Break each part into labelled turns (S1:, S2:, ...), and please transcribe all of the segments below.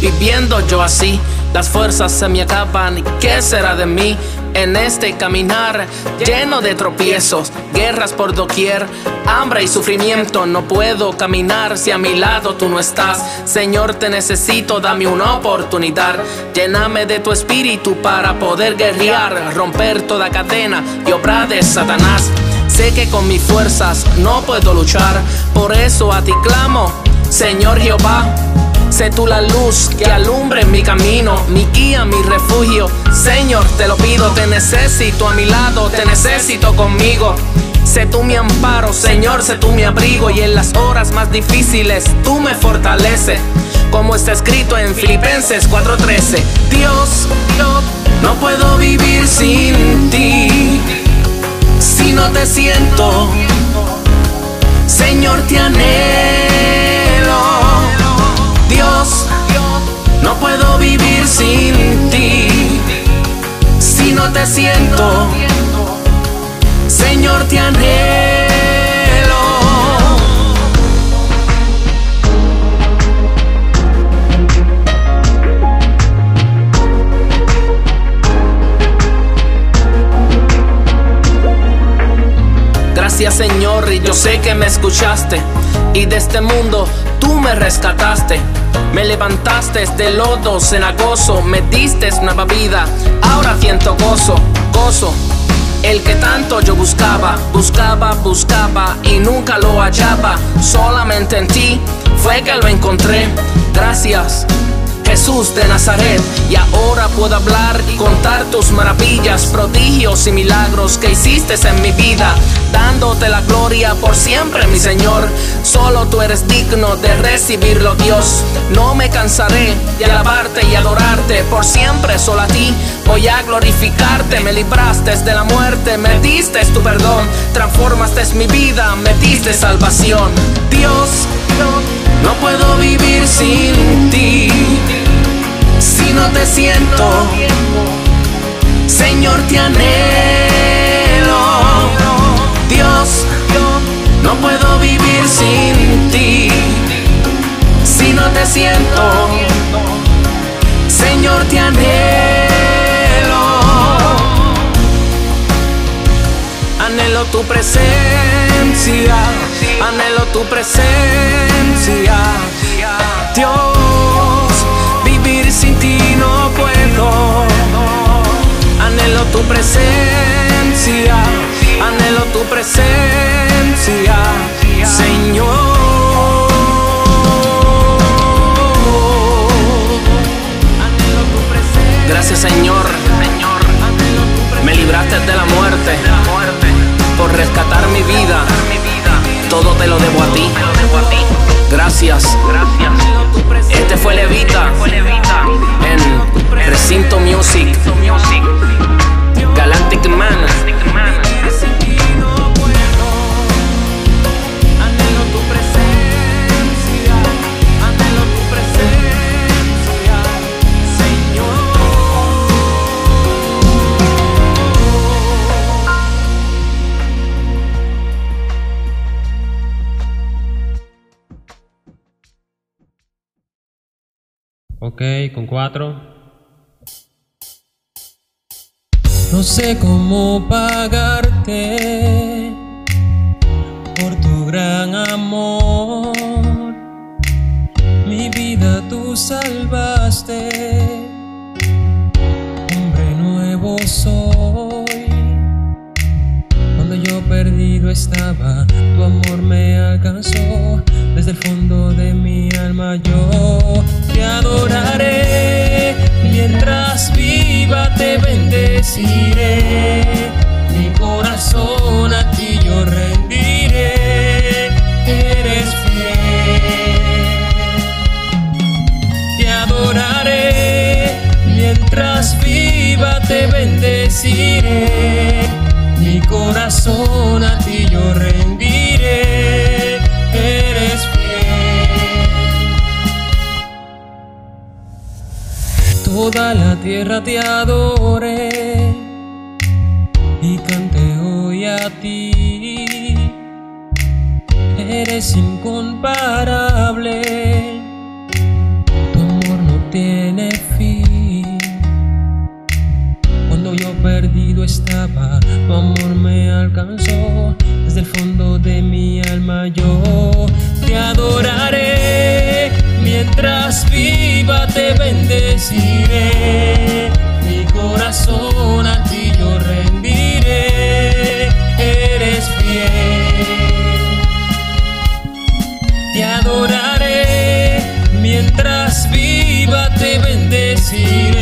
S1: viviendo yo así. Las fuerzas se me acaban. ¿Qué será de mí? en este caminar lleno de tropiezos, guerras por doquier, hambre y sufrimiento. No puedo caminar si a mi lado tú no estás. Señor, te necesito, dame una oportunidad. Lléname de tu espíritu para poder guerrear, romper toda cadena y obra de Satanás. Sé que con mis fuerzas no puedo luchar, por eso a ti clamo, Señor Jehová. Sé tú la luz que alumbre mi camino, mi guía, mi refugio. Señor, te lo pido, te necesito a mi lado, te necesito conmigo. Sé tú mi amparo, Señor, sé tú mi abrigo y en las horas más difíciles tú me fortaleces. Como está escrito en Filipenses 4:13, Dios, Dios, no puedo vivir sin ti. Si no te siento, Señor, te anhelo. No puedo vivir sin ti. Si no te siento, Señor, te anhelo. Gracias Señor y yo sé que me escuchaste y de este mundo tú me rescataste. Me levantaste de lodo cenagoso, me diste nueva vida, ahora siento gozo, gozo. El que tanto yo buscaba, buscaba, buscaba y nunca lo hallaba. Solamente en ti fue que lo encontré. Gracias. Jesús de Nazaret, y ahora puedo hablar y contar tus maravillas, prodigios y milagros que hiciste en mi vida, dándote la gloria por siempre, mi Señor. Solo tú eres digno de recibirlo, Dios. No me cansaré de alabarte y adorarte por siempre, solo a ti. Voy a glorificarte, me libraste de la muerte, me diste tu perdón, transformaste mi vida, me diste salvación. Dios, no puedo vivir sin ti no te siento. Señor, te anhelo. Dios, no puedo vivir sin ti. Si no te siento. Señor, te anhelo. Anhelo tu presencia. Anhelo tu presencia. De la muerte, por rescatar mi vida. Todo te lo debo a ti. Gracias. Este fue Levita en Recinto Music. Galactic Man.
S2: Ok, con cuatro.
S3: No sé cómo pagarte por tu gran amor. Mi vida tú salvaste. Hombre nuevo soy. Cuando yo perdido estaba, tu amor me alcanzó. Desde el fondo de mi alma yo te adoraré. Mientras viva te bendeciré. Mi corazón a ti yo rendiré. Eres fiel. Te adoraré. Mientras viva te bendeciré. Mi corazón a ti yo rendiré. toda la tierra te adore y cante hoy a ti. Eres incomparable, tu amor no tiene fin. Cuando yo perdido estaba, tu amor me alcanzó. Desde el fondo de mi alma yo te adoraré. Mientras viva te bendeciré. Mi corazón a ti yo rendiré. Eres fiel. Te adoraré. Mientras viva te bendeciré.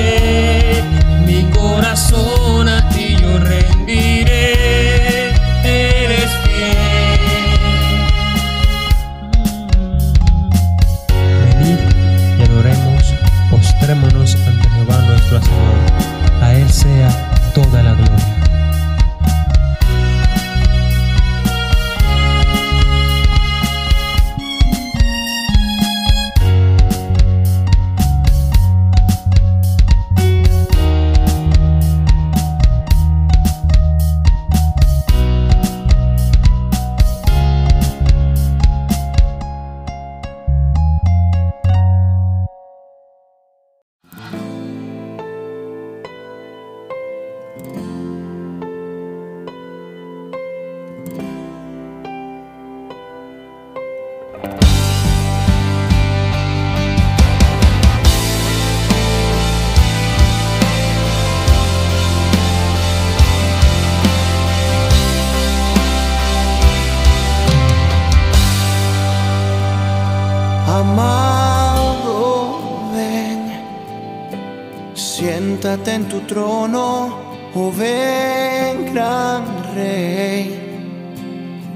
S4: Trono, oh ven, gran rey,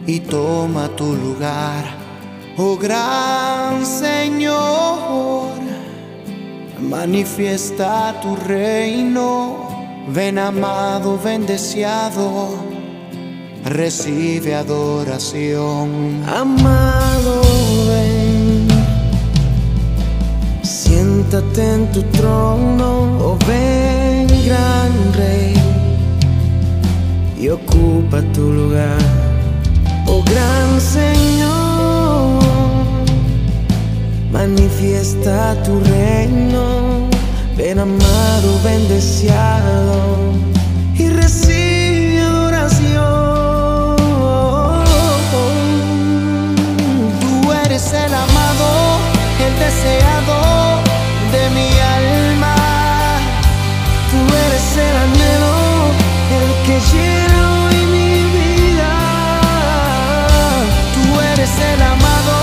S4: y toma tu lugar, oh gran Señor, manifiesta tu reino, ven amado, ven deseado, recibe adoración, amado, ven. Siéntate en tu trono, oh ven gran rey, y ocupa tu lugar, oh gran Señor, manifiesta tu reino, ven amado, ven deseado, y recibe adoración. Tú eres el amado, el deseado el anhelo, el que llena hoy mi vida. Tú eres el amado,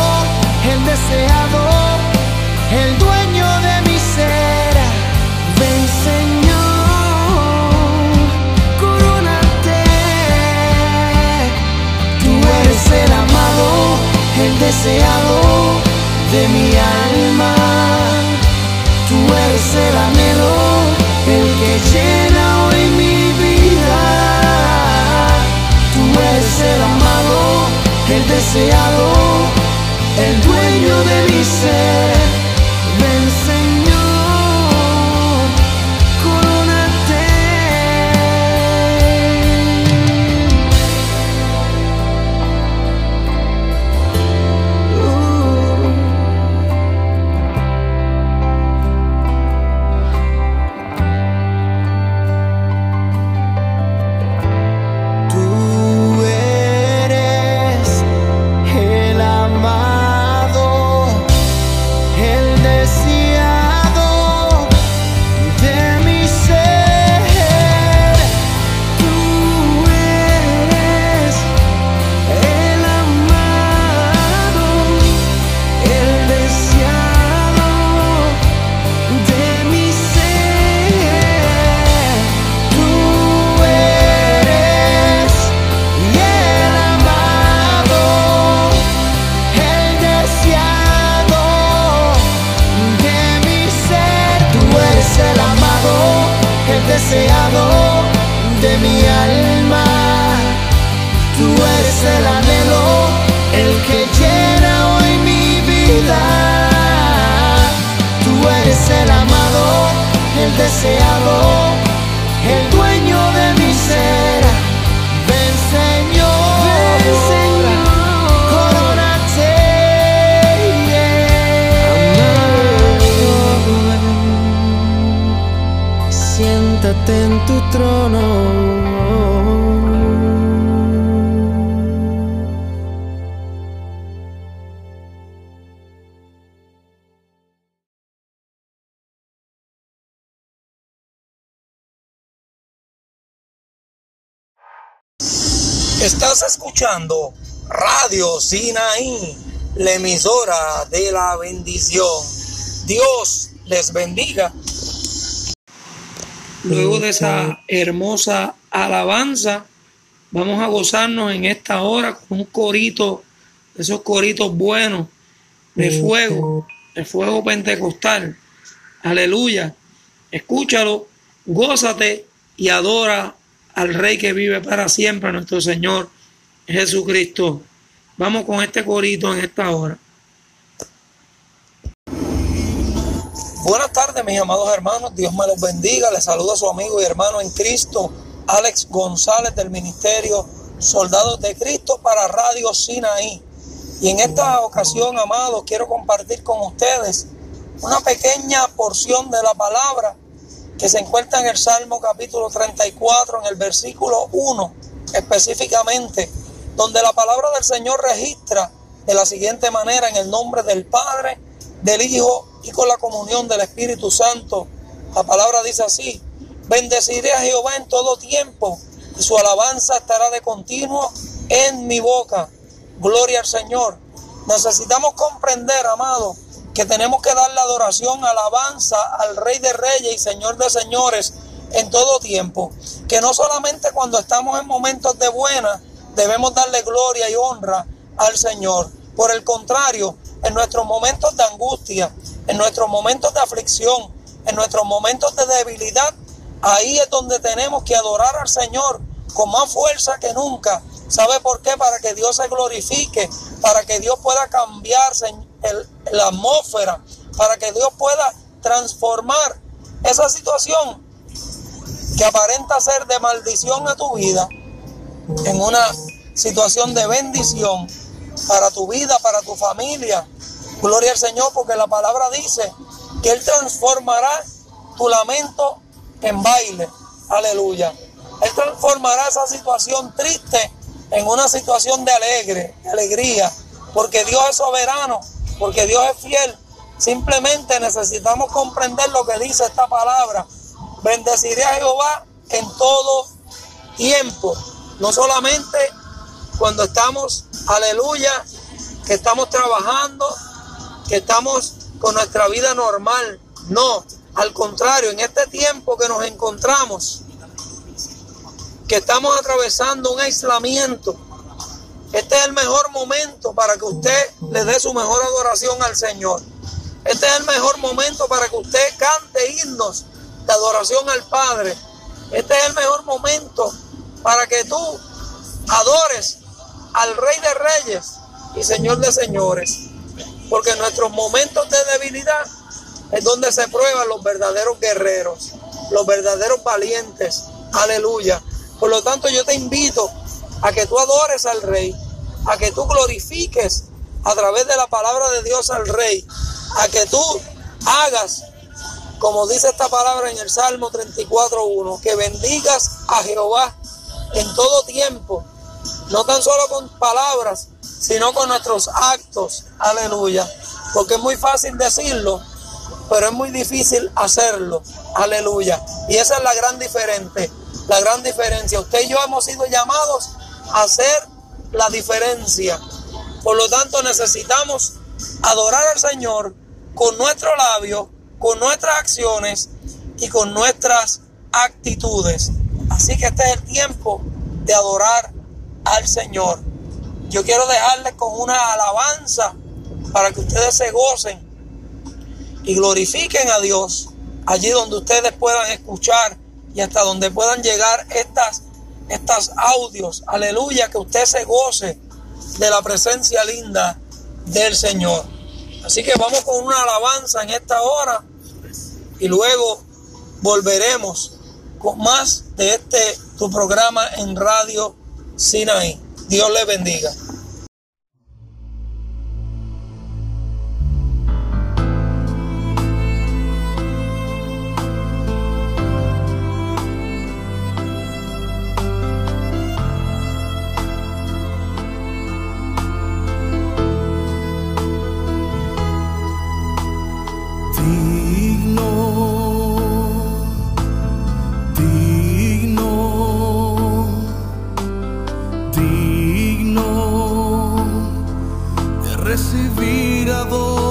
S4: el deseado, said
S5: Estás escuchando Radio Sinaí, la emisora de la bendición. Dios les bendiga. Luego de esa hermosa alabanza, vamos a gozarnos en esta hora con un corito, esos coritos buenos de fuego, de fuego pentecostal. Aleluya. Escúchalo, gózate y adora al Rey que vive para siempre, nuestro Señor Jesucristo. Vamos con este corito en esta hora. Buenas tardes, mis amados hermanos. Dios me los bendiga. Les saludo a su amigo y hermano en Cristo, Alex González del Ministerio Soldados de Cristo para Radio Sinaí. Y en esta ocasión, amados, quiero compartir con ustedes una pequeña porción de la palabra que se encuentra en el Salmo capítulo 34, en el versículo 1 específicamente, donde la palabra del Señor registra de la siguiente manera, en el nombre del Padre, del Hijo y con la comunión del Espíritu Santo. La palabra dice así, bendeciré a Jehová en todo tiempo y su alabanza estará de continuo en mi boca. Gloria al Señor. Necesitamos comprender, amado, que tenemos que dar la adoración, alabanza al Rey de Reyes y Señor de Señores en todo tiempo. Que no solamente cuando estamos en momentos de buena debemos darle gloria y honra al Señor. Por el contrario, en nuestros momentos de angustia, en nuestros momentos de aflicción, en nuestros momentos de debilidad, ahí es donde tenemos que adorar al Señor con más fuerza que nunca. ¿Sabe por qué? Para que Dios se glorifique, para que Dios pueda la atmósfera, para que Dios pueda transformar esa situación que aparenta ser de maldición a tu vida en una situación de bendición para tu vida, para tu familia. Gloria al Señor porque la palabra dice que Él transformará tu lamento en baile. Aleluya. Él transformará esa situación triste en una situación de alegre, de alegría, porque Dios es soberano porque Dios es fiel. Simplemente necesitamos comprender lo que dice esta palabra. Bendeciré a Jehová en todo tiempo, no solamente cuando estamos, aleluya, que estamos trabajando, que estamos con nuestra vida normal. No, al contrario, en este tiempo que nos encontramos, que estamos atravesando un aislamiento, este es el mejor momento para que usted le dé su mejor adoración al Señor. Este es el mejor momento para que usted cante himnos de adoración al Padre. Este es el mejor momento para que tú adores al Rey de Reyes y Señor de Señores. Porque en nuestros momentos de debilidad es donde se prueban los verdaderos guerreros, los verdaderos valientes. Aleluya. Por lo tanto, yo te invito a que tú adores al Rey, a que tú glorifiques a través de la palabra de Dios al Rey, a que tú hagas, como dice esta palabra en el Salmo 34.1, que bendigas a Jehová en todo tiempo, no tan solo con palabras, sino con nuestros actos. Aleluya. Porque es muy fácil decirlo, pero es muy difícil hacerlo. Aleluya. Y esa es la gran diferencia. La gran diferencia. Usted y yo hemos sido llamados a hacer la diferencia. Por lo tanto, necesitamos adorar al Señor con nuestro labio, con nuestras acciones y con nuestras actitudes. Así que este es el tiempo de adorar al Señor. Yo quiero dejarles con una alabanza para que ustedes se gocen y glorifiquen a Dios allí donde ustedes puedan escuchar y hasta donde puedan llegar estas estos audios. Aleluya, que usted se goce de la presencia linda del Señor. Así que vamos con una alabanza en esta hora y luego volveremos con más de este tu programa en Radio Sinaí. Dios le bendiga.
S6: speed of old.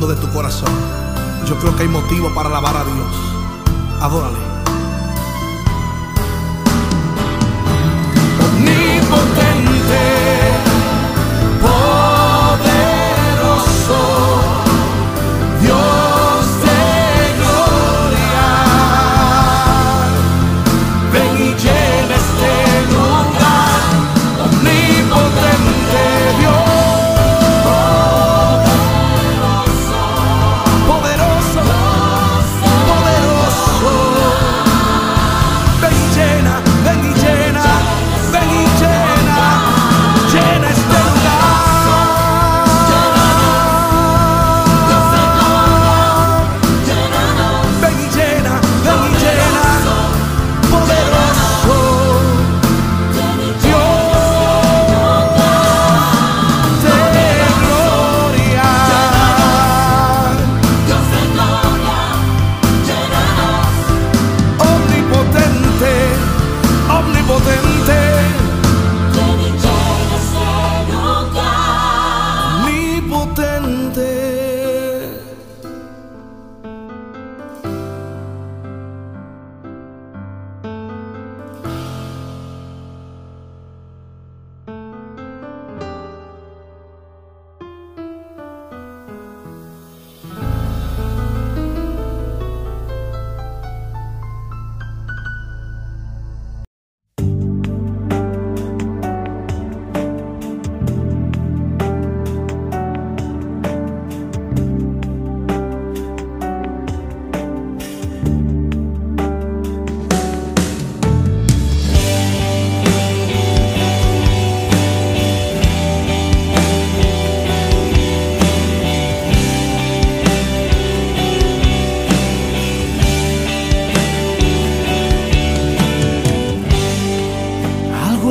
S6: De tu corazón. Yo creo que hay motivo para alabar a Dios. Adórale.
S7: Omnipotente,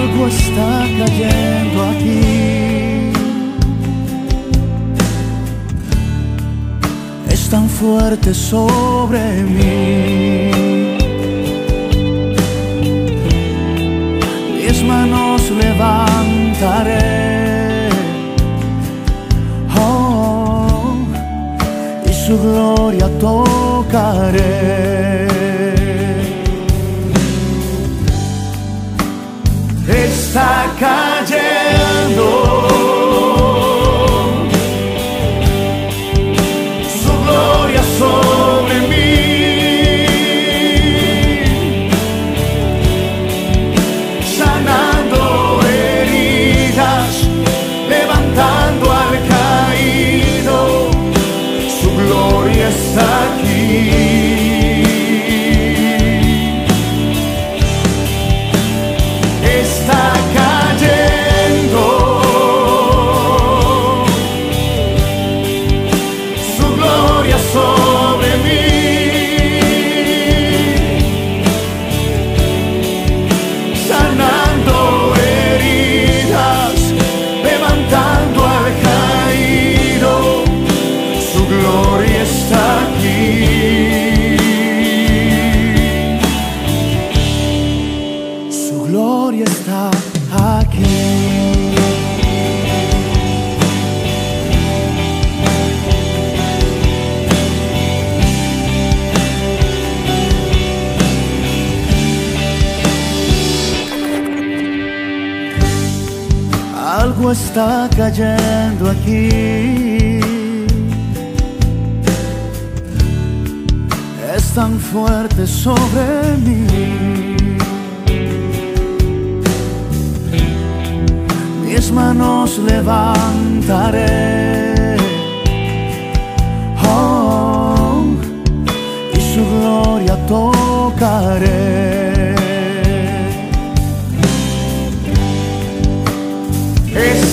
S7: Algo está cayendo aquí. Es tan fuerte sobre mí. Mis manos levantaré. Oh, y su gloria tocaré. Está Está cayendo aquí. Es tan fuerte sobre mí. mis manos levantaré. Oh, y su gloria tocaré.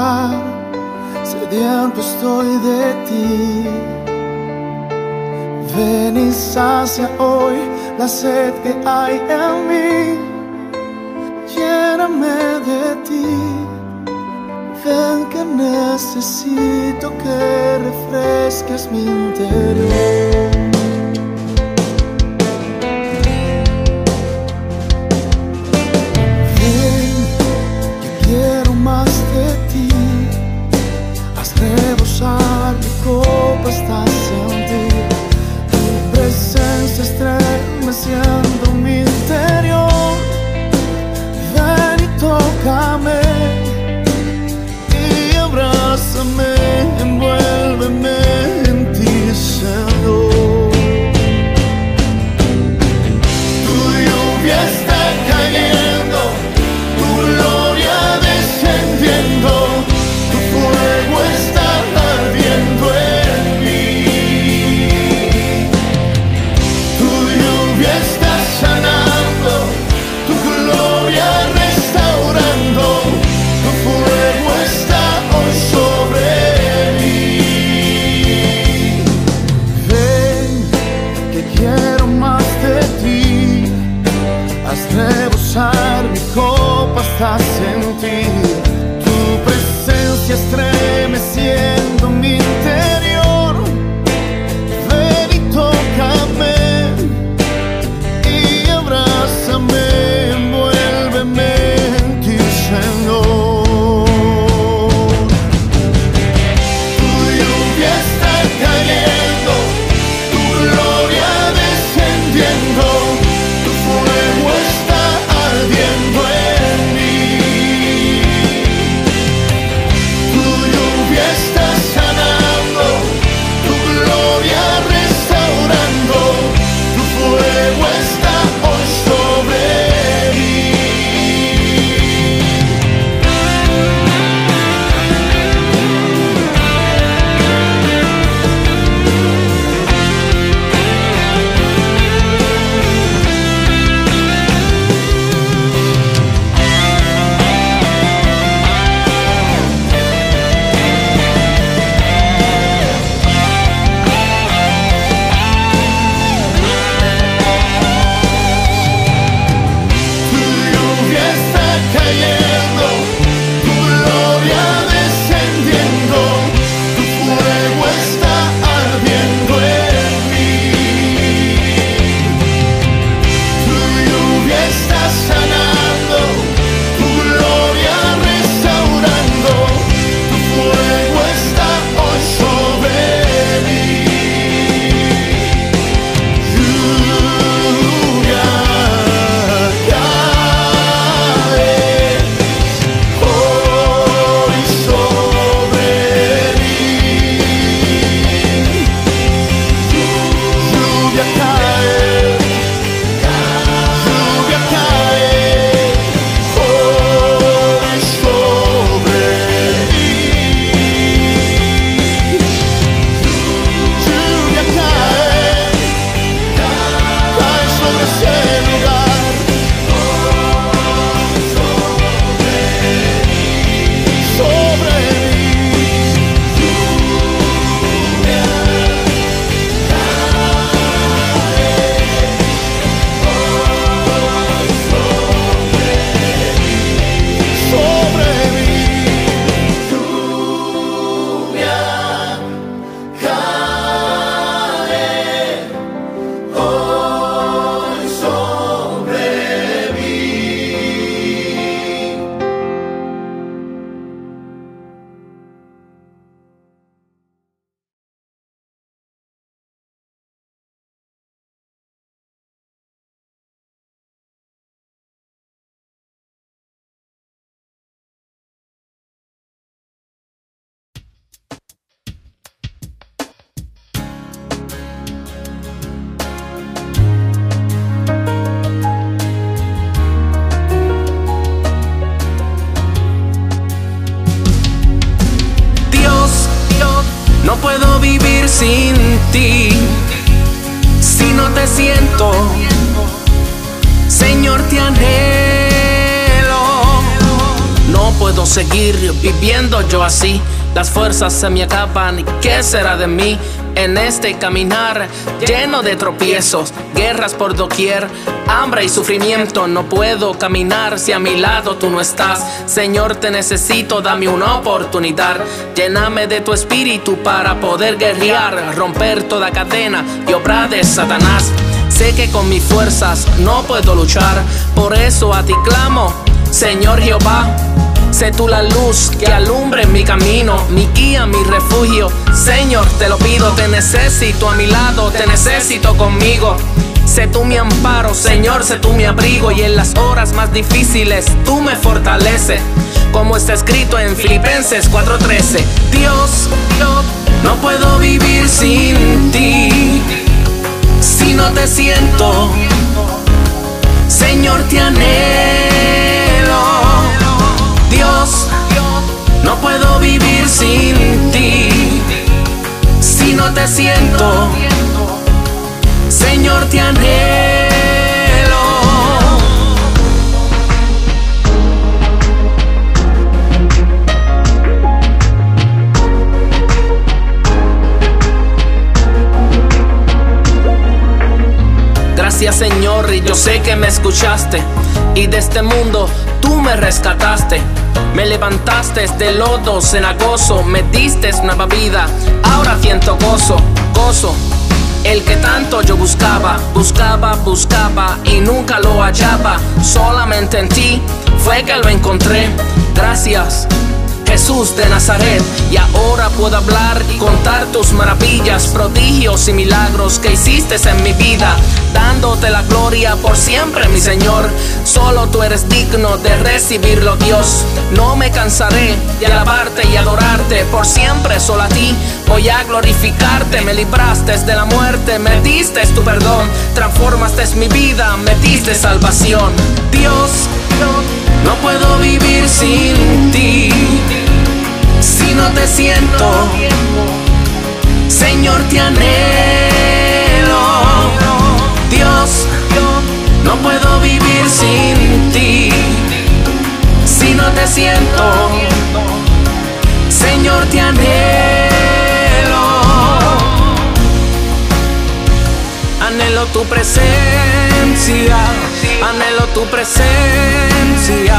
S7: lugar, sediento estoy de ti. Ven y sacia hoy la sed que hay en mí, lléname de ti. Ven que necesito que refresques mi
S1: quiero más de ti, haz rebosar mi copa hasta sentir. Seguir viviendo yo así. Las fuerzas se me acaban qué será de mí en este caminar lleno de tropiezos, guerras por doquier, hambre y sufrimiento. No puedo caminar si a mi lado tú no estás. Señor, te necesito, dame una oportunidad. Lléname de tu espíritu para poder guerrear, romper toda cadena y obra de Satanás. Sé que con mis fuerzas no puedo luchar, por eso a ti clamo, Señor Jehová. Sé tú la luz que alumbre mi camino, mi guía, mi refugio. Señor, te lo pido, te necesito a mi lado, te necesito conmigo. Sé tú mi amparo, Señor, sé tú mi abrigo y en las horas más difíciles tú me fortaleces. Como está escrito en Filipenses 4:13, Dios, yo no puedo vivir sin ti. Si no te siento, Señor, te anhelo. No puedo vivir sin ti. Si no te siento, Señor, te anhelo. Gracias Señor y yo sé que me escuchaste y de este mundo tú me rescataste. Me levantaste de lodo cenagoso, me diste nueva vida, ahora siento gozo, gozo. El que tanto yo buscaba, buscaba, buscaba y nunca lo hallaba. Solamente en ti fue que lo encontré. Gracias. Jesús de Nazaret, y ahora puedo hablar y contar tus maravillas, prodigios y milagros que hiciste en mi vida, dándote la gloria por siempre, mi Señor. Solo tú eres digno de recibirlo, Dios. No me cansaré de alabarte y adorarte por siempre, solo a ti. Voy a glorificarte, me libraste de la muerte, me diste tu perdón, transformaste mi vida, me diste salvación. Dios, no puedo vivir sin ti. No te siento, Señor, te anhelo. Dios, no puedo vivir sin ti. Si no te siento, Señor, te anhelo. Anhelo tu presencia, anhelo tu presencia.